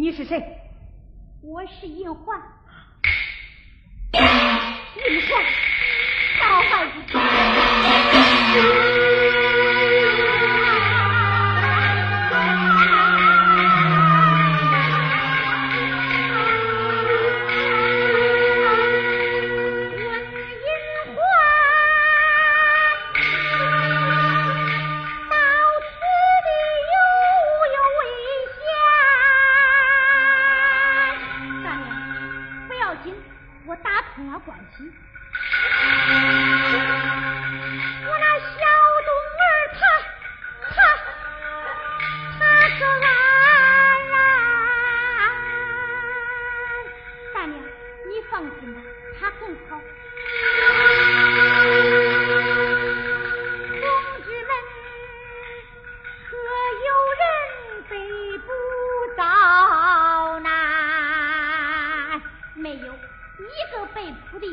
你是谁？我是银环。银环，好孩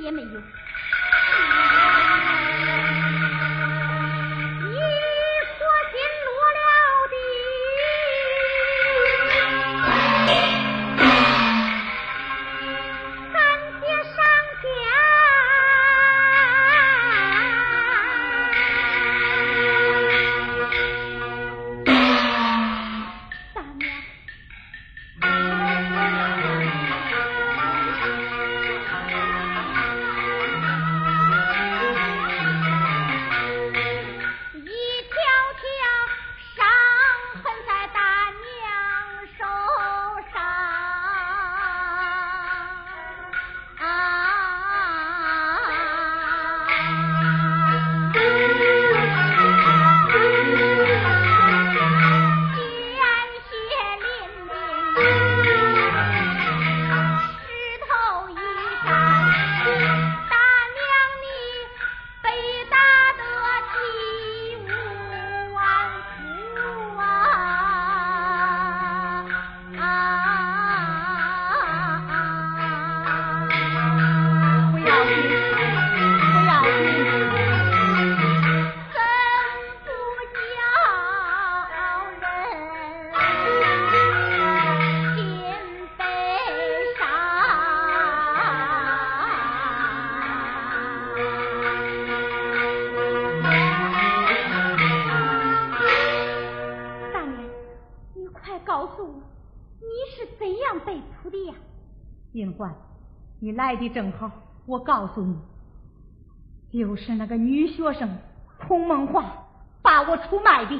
é meio. 告诉我，你是怎样被捕的呀？明环，你来的正好，我告诉你，就是那个女学生孔梦华把我出卖的。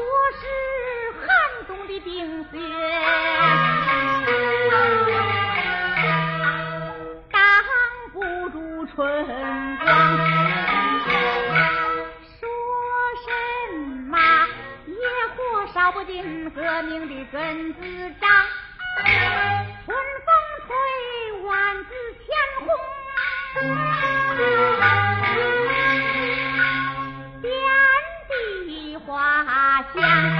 我是寒冬的冰雪挡不住春光说什么野火烧不尽革命的根子长春风吹万紫千红遍地花。香，